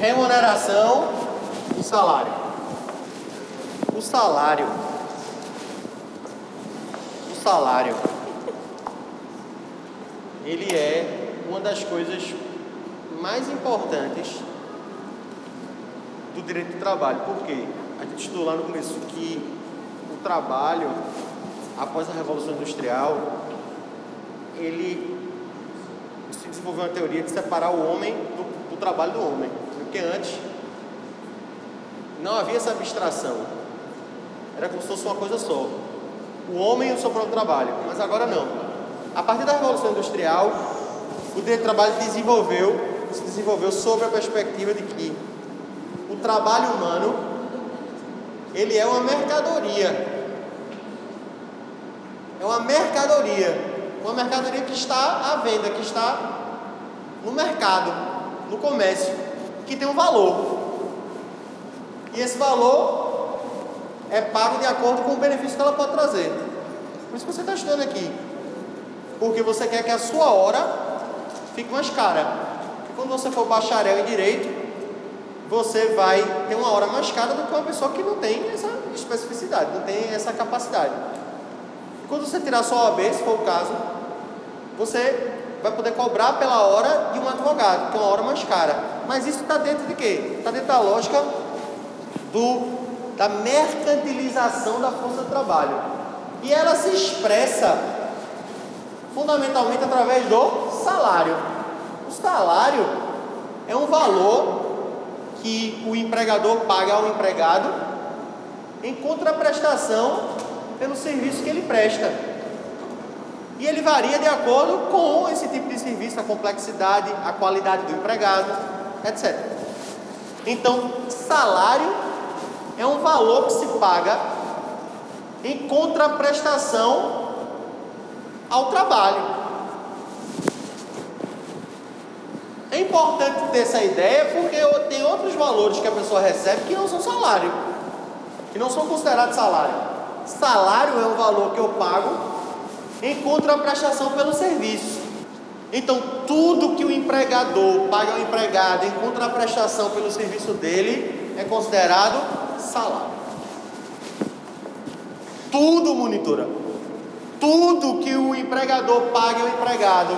Remuneração e salário. O salário. O salário. Ele é uma das coisas mais importantes do direito do trabalho. Por quê? A gente estudou lá no começo que o trabalho, após a Revolução Industrial, ele se desenvolveu uma teoria de separar o homem do, do trabalho do homem. Porque antes não havia essa abstração. Era como se fosse uma coisa só. O homem e o seu próprio trabalho. Mas agora não. A partir da Revolução Industrial, o direito do trabalho desenvolveu, se desenvolveu sob a perspectiva de que o trabalho humano ele é uma mercadoria. É uma mercadoria. Uma mercadoria que está à venda, que está no mercado, no comércio, que tem um valor. E esse valor é pago de acordo com o benefício que ela pode trazer. Por isso que você está estudando aqui. Porque você quer que a sua hora fique mais cara. Quando você for bacharel em direito, você vai ter uma hora mais cara do que uma pessoa que não tem essa especificidade, não tem essa capacidade. E quando você tirar sua OAB, se for o caso, você vai poder cobrar pela hora de um advogado, que é uma hora mais cara. Mas isso está dentro de quê? Está dentro da lógica do, da mercantilização da força de trabalho. E ela se expressa fundamentalmente através do salário. O salário é um valor que o empregador paga ao empregado em contraprestação pelo serviço que ele presta. E ele varia de acordo com esse tipo de serviço, a complexidade, a qualidade do empregado, etc. Então, salário é um valor que se paga em contraprestação ao trabalho. É importante ter essa ideia porque tem outros valores que a pessoa recebe que não são salário, que não são considerados salário. Salário é um valor que eu pago em contraprestação pelo serviço. Então, tudo que o empregador paga ao empregado em contraprestação pelo serviço dele é considerado salário. Tudo monitora. Tudo que o empregador paga ao empregado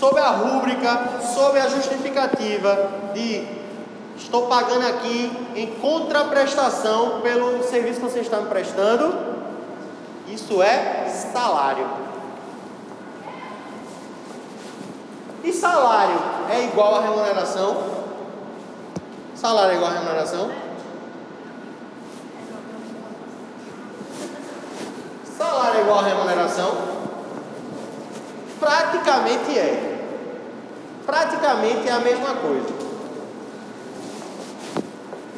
sob a rúbrica, sob a justificativa de estou pagando aqui em contraprestação pelo serviço que você está me prestando, isso é salário. E salário é igual a remuneração? Salário é igual a remuneração? Salário é igual a remuneração? Praticamente é praticamente é a mesma coisa.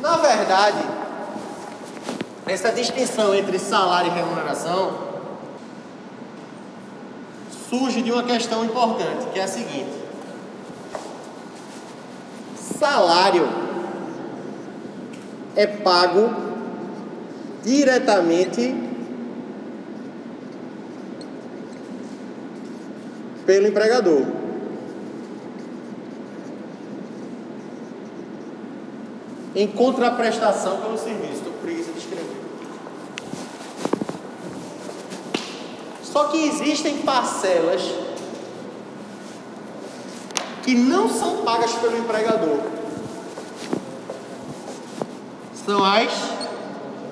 Na verdade, essa distinção entre salário e remuneração surge de uma questão importante, que é a seguinte: salário é pago diretamente pelo empregador. em contraprestação pelo serviço. Estou preguiça de escrever. Só que existem parcelas que não são pagas pelo empregador. São as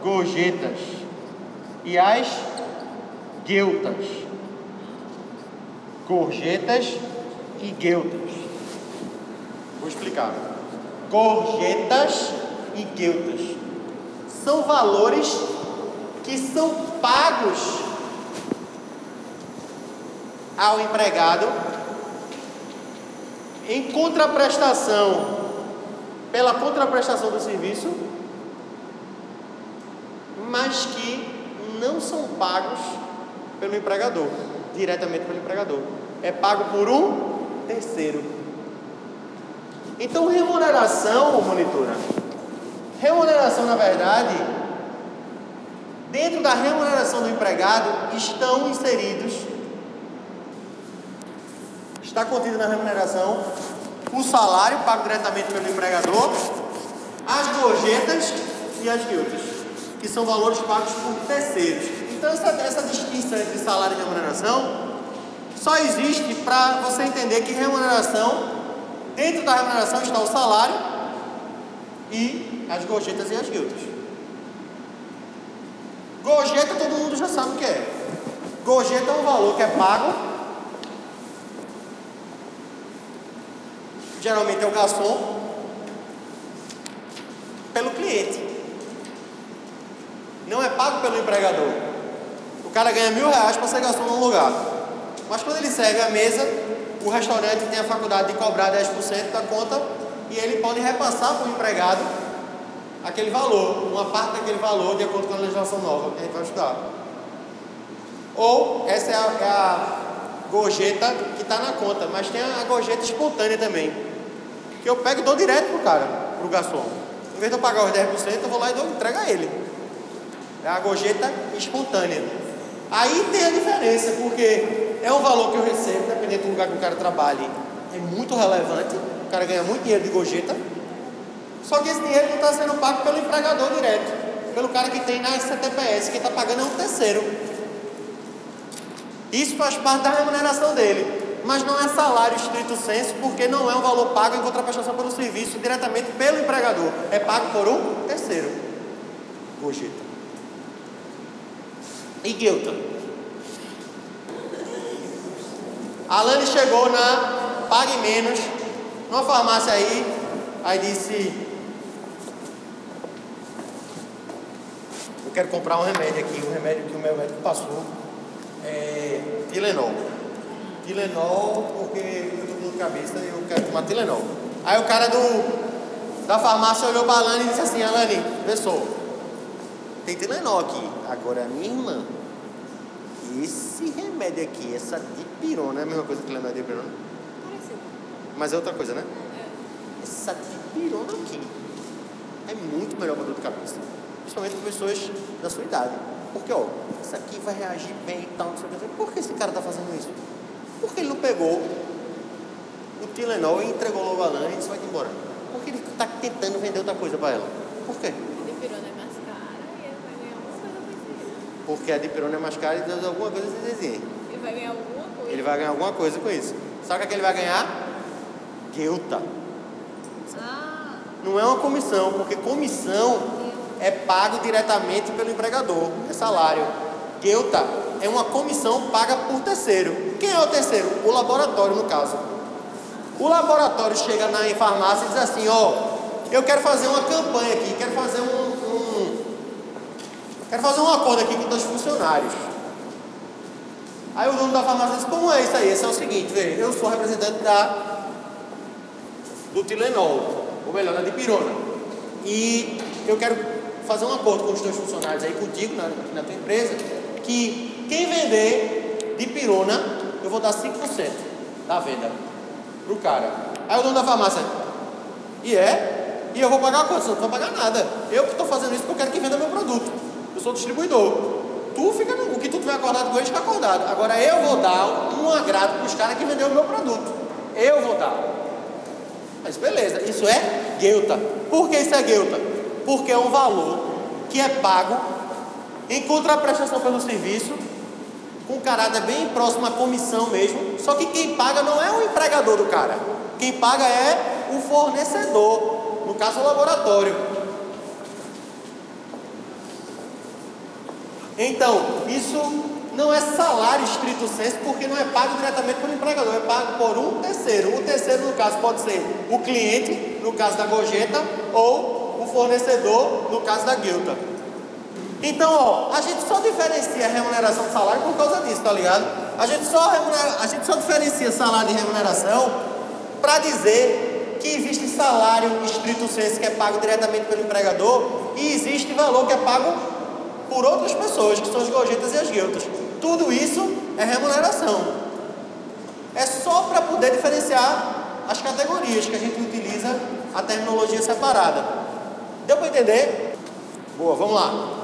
gorjetas e as gueltas. Gorjetas e gueltas. Vou explicar gorjetas e gueltas. São valores que são pagos ao empregado em contraprestação pela contraprestação do serviço, mas que não são pagos pelo empregador, diretamente pelo empregador. É pago por um terceiro. Então, remuneração, monitora. Remuneração, na verdade, dentro da remuneração do empregado estão inseridos, está contido na remuneração, os salário pago diretamente pelo empregador, as gorjetas e as guildas, que são valores pagos por terceiros. Então, essa, essa distinção entre salário e remuneração só existe para você entender que remuneração, dentro da remuneração está o salário e as gorjetas e as guildas. Gorjeta todo mundo já sabe o que é. Gorjeta é um valor que é pago. Geralmente é o garçom pelo cliente. Não é pago pelo empregador. O cara ganha mil reais para ser garçom num lugar. Mas quando ele serve a mesa, o restaurante tem a faculdade de cobrar 10% da conta e ele pode repassar para o empregado aquele valor, uma parte daquele valor de acordo com a legislação nova que a gente vai estudar. Ou essa é a, é a gorjeta que está na conta, mas tem a gorjeta espontânea também. Que eu pego e dou direto pro cara, pro garçom. Em vez de eu pagar os 10%, eu vou lá e dou, entrego a ele. É a gorjeta espontânea. Aí tem a diferença, porque é um valor que eu recebo, dependendo do lugar que o cara trabalhe, é muito relevante. O cara ganha muito dinheiro de gorjeta só que esse dinheiro não está sendo pago pelo empregador direto, pelo cara que tem na CTPS, que está pagando é um terceiro. Isso faz parte da remuneração dele, mas não é salário estrito senso, porque não é um valor pago em contraprestação pelo serviço diretamente pelo empregador, é pago por um terceiro. Gorjeta. E Guilta? Alane chegou na Pague Menos, numa farmácia aí, aí disse: eu quero comprar um remédio aqui, um remédio que o meu médico passou, é Tilenol. Tilenol, porque eu estou com dor de cabeça e eu quero tomar Tilenol. Aí o cara do, da farmácia olhou para a Alane e disse assim, Alane, pessoal, tem Tilenol aqui. Agora, minha irmã, esse remédio aqui, essa dipirona, é a mesma coisa que Tilenol é dipirona? Parecido. Mas é outra coisa, né? É. Essa dipirona aqui é muito melhor para dor de cabeça principalmente para pessoas da sua idade. Porque, ó, isso aqui vai reagir bem e tal, não sei o que. Por que esse cara está fazendo isso? Porque ele não pegou o Tilenol e entregou logo a lã e disse, vai embora. Porque ele está tentando vender outra coisa para ela. Por quê? A dipirona é mais cara e ele vai ganhar alguma coisa com isso. Porque a dipirona é mais cara e deu alguma coisa. Ele vai ganhar alguma coisa. Ele vai ganhar alguma coisa com isso. Sabe o que, é que ele vai ganhar? Guilta. Ah. Não é uma comissão, porque comissão é pago diretamente pelo empregador, é salário. Guelta é uma comissão paga por terceiro. Quem é o terceiro? O laboratório, no caso. O laboratório chega na farmácia e diz assim: Ó, eu quero fazer uma campanha aqui, quero fazer um, um quero fazer um acordo aqui com os funcionários. Aí o dono da farmácia diz: Como é isso aí? Esse é o seguinte, vê, eu sou representante da do Tilenol, ou melhor, da Dipirona. E eu quero fazer um acordo com os teus funcionários aí, contigo, na, na tua empresa, que quem vender de pirona, eu vou dar 5% da venda pro cara. Aí o dono da farmácia, e é? E eu vou pagar quanto? Você não vai pagar nada. Eu que estou fazendo isso porque eu quero que venda meu produto. Eu sou distribuidor. Tu fica, o que tu tiver acordado com ele, fica acordado. Agora eu vou dar um agrado para os caras que venderam o meu produto. Eu vou dar. Mas beleza, isso é guelta. Por que isso é guelta? porque é um valor que é pago em contraprestação pelo serviço, com caráter bem próximo à comissão mesmo, só que quem paga não é o empregador do cara, quem paga é o fornecedor, no caso o laboratório. Então, isso não é salário estrito senso, porque não é pago diretamente pelo empregador, é pago por um terceiro. O terceiro, no caso, pode ser o cliente, no caso da gorjeta, ou fornecedor, no caso da guilda. Então, ó, a gente só diferencia remuneração de salário por causa disso, tá ligado? A gente só, a gente só diferencia salário e remuneração para dizer que existe salário estrito senso que é pago diretamente pelo empregador e existe valor que é pago por outras pessoas, que são as gorjetas e as guildas. Tudo isso é remuneração. É só para poder diferenciar as categorias que a gente utiliza a terminologia separada. Deu para entender? Boa, vamos lá.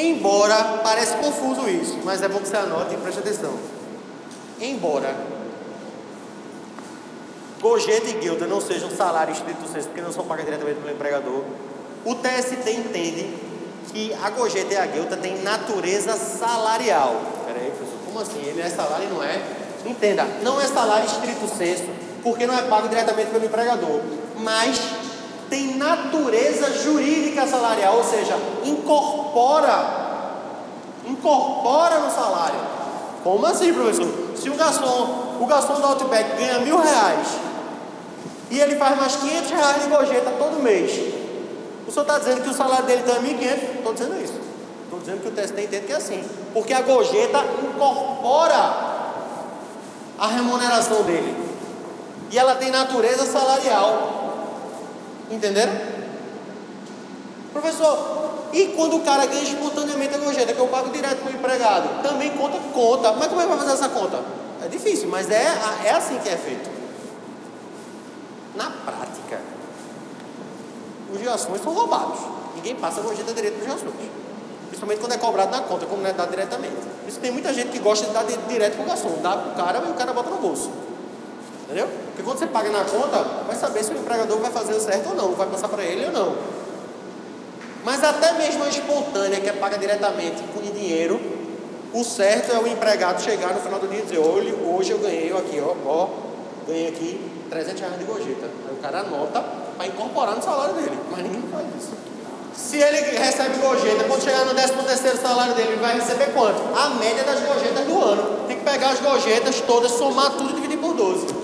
Embora, parece confuso isso, mas é bom que você anote e preste atenção. Embora gorjeta e guilda não sejam salários senso, porque não são pagas diretamente pelo empregador, o TST entende que a gorjeta e a guilda têm natureza salarial. Peraí, professor, como assim? Ele é salário e não é? Entenda, não é salário estrito senso, porque não é pago diretamente pelo empregador, mas tem natureza jurídica salarial, ou seja, incorpora, incorpora no salário. Como assim, professor? Se o garçom, o garçom do Outback ganha mil reais e ele faz mais 500 reais de gorjeta todo mês, o senhor está dizendo que o salário dele está 1.500? Estou dizendo isso. Estou dizendo que o TST entende que é assim. Porque a gorjeta incorpora a remuneração dele. E ela tem natureza salarial. Entenderam? Professor, e quando o cara ganha espontaneamente a gorjeta, que eu pago direto para o empregado? Também conta? Conta. Mas como é que vai fazer essa conta? É difícil, mas é, é assim que é feito. Na prática, os garçons são roubados. Ninguém passa a gorjeta direito para os garçons. Principalmente quando é cobrado na conta, como não é dado diretamente. Isso tem muita gente que gosta de dar direto para o garçom. Dá para o cara e o cara bota no bolso. Entendeu? Porque quando você paga na conta, vai saber se o empregador vai fazer o certo ou não, vai passar para ele ou não. Mas até mesmo a espontânea, que é paga diretamente com dinheiro, o certo é o empregado chegar no final do dia e dizer, olha, hoje eu ganhei aqui, ó, ó, ganhei aqui 300 reais de gorjeta. Aí o cara anota para incorporar no salário dele, mas ninguém faz isso. Se ele recebe gorjeta, quando chegar no 13 terceiro salário dele, ele vai receber quanto? A média das gorjetas do ano. Tem que pegar as gorjetas todas, somar tudo e dividir por 12.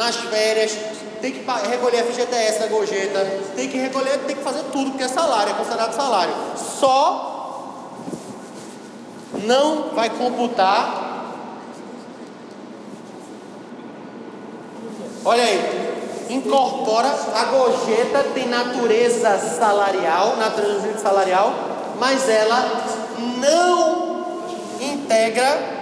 Nas férias, tem que recolher a FGTS da gorjeta, tem que recolher, tem que fazer tudo, porque é salário, é considerado salário. Só não vai computar. Olha aí, incorpora a gorjeta tem natureza salarial, natureza salarial, mas ela não integra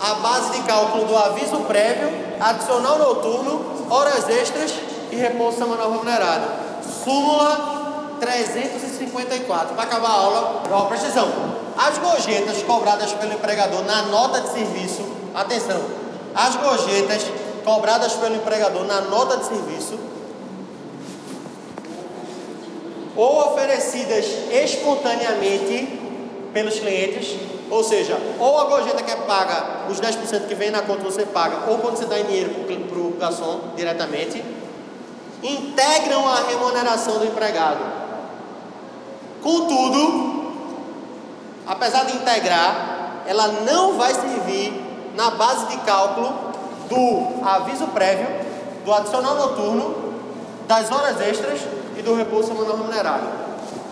a base de cálculo do aviso prévio, adicional noturno, horas extras e repouso semanal remunerado. Súmula 354. Para acabar a aula, ó, atenção. As gorjetas cobradas pelo empregador na nota de serviço, atenção, as gorjetas cobradas pelo empregador na nota de serviço ou oferecidas espontaneamente pelos clientes, ou seja, ou a gorjeta que é paga, os 10% que vem na conta você paga, ou quando você dá dinheiro para o garçom diretamente, integram a remuneração do empregado. Contudo, apesar de integrar, ela não vai servir na base de cálculo do aviso prévio, do adicional noturno, das horas extras e do repouso semanal remunerado.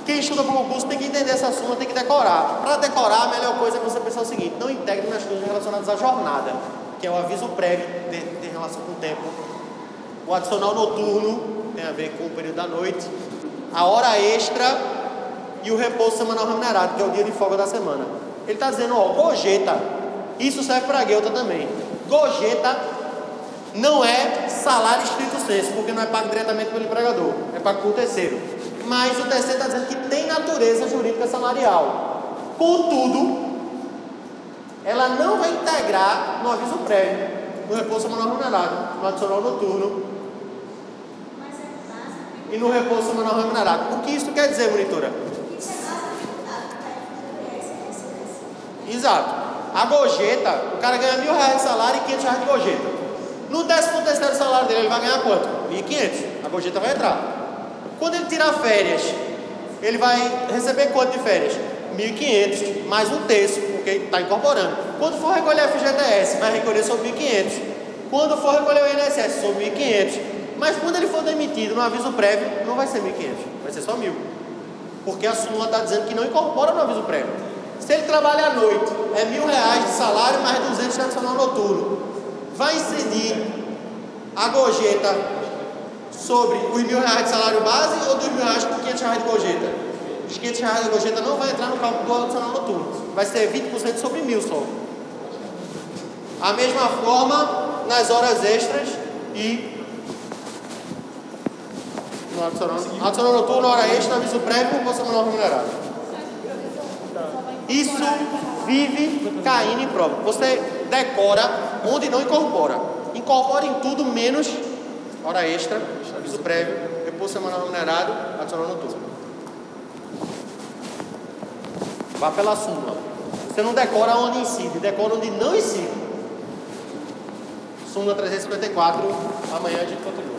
Quem estuda para o concurso tem que entender essa súmula, tem que decorar. Para decorar, a melhor coisa é você pensar o seguinte: não integre nas coisas relacionadas à jornada, que é o aviso prévio, tem relação com o tempo. O adicional noturno tem a ver com o período da noite. A hora extra e o repouso semanal remunerado, que é o dia de folga da semana. Ele está dizendo, ó, gorjeta. Isso serve para a Guelta também. Gorjeta não é salário estrito senso, porque não é pago diretamente pelo empregador, é pago por terceiro. Mas o terceiro está dizendo que tem natureza jurídica salarial. Contudo, ela não vai integrar no aviso prévio, no repouso semanal remunerado, no adicional noturno e no repouso semanal remunerado. O que isso quer dizer, monitora? Exato. A gorjeta, o cara ganha mil reais de salário e 500 reais de gorjeta. No décimo terceiro salário dele, ele vai ganhar quanto? 1.500. A gorjeta vai entrar. Quando ele tirar férias, ele vai receber quanto de férias? 1.500, mais um terço, porque está incorporando. Quando for recolher a FGTS, vai recolher sobre 1.500. Quando for recolher o INSS, sobre 1.500. Mas quando ele for demitido no aviso prévio, não vai ser 1.500, vai ser só 1.000. Porque a súmula está dizendo que não incorpora no aviso prévio. Se ele trabalha à noite, é mil reais de salário mais 200 de adicional noturno. Vai incidir a gorjeta sobre os mil reais de salário base ou dos mil reais com 500 reais de gorjeta? Os 500 reais de gorjeta não vai entrar no cálculo do adicional noturno. Vai ser 20% sobre mil só. A mesma forma nas horas extras e no adicional, adicional noturno, hora extra, aviso prévio, você não remunerado. Isso vive caindo em prova. Você decora onde não incorpora. Incorpora em tudo menos hora extra, aviso prévio, repouso semanal remunerado, adicional noturno. Vá pela súmula. Você não decora onde incide, decora onde não incide. Súmula 354, amanhã a gente continua.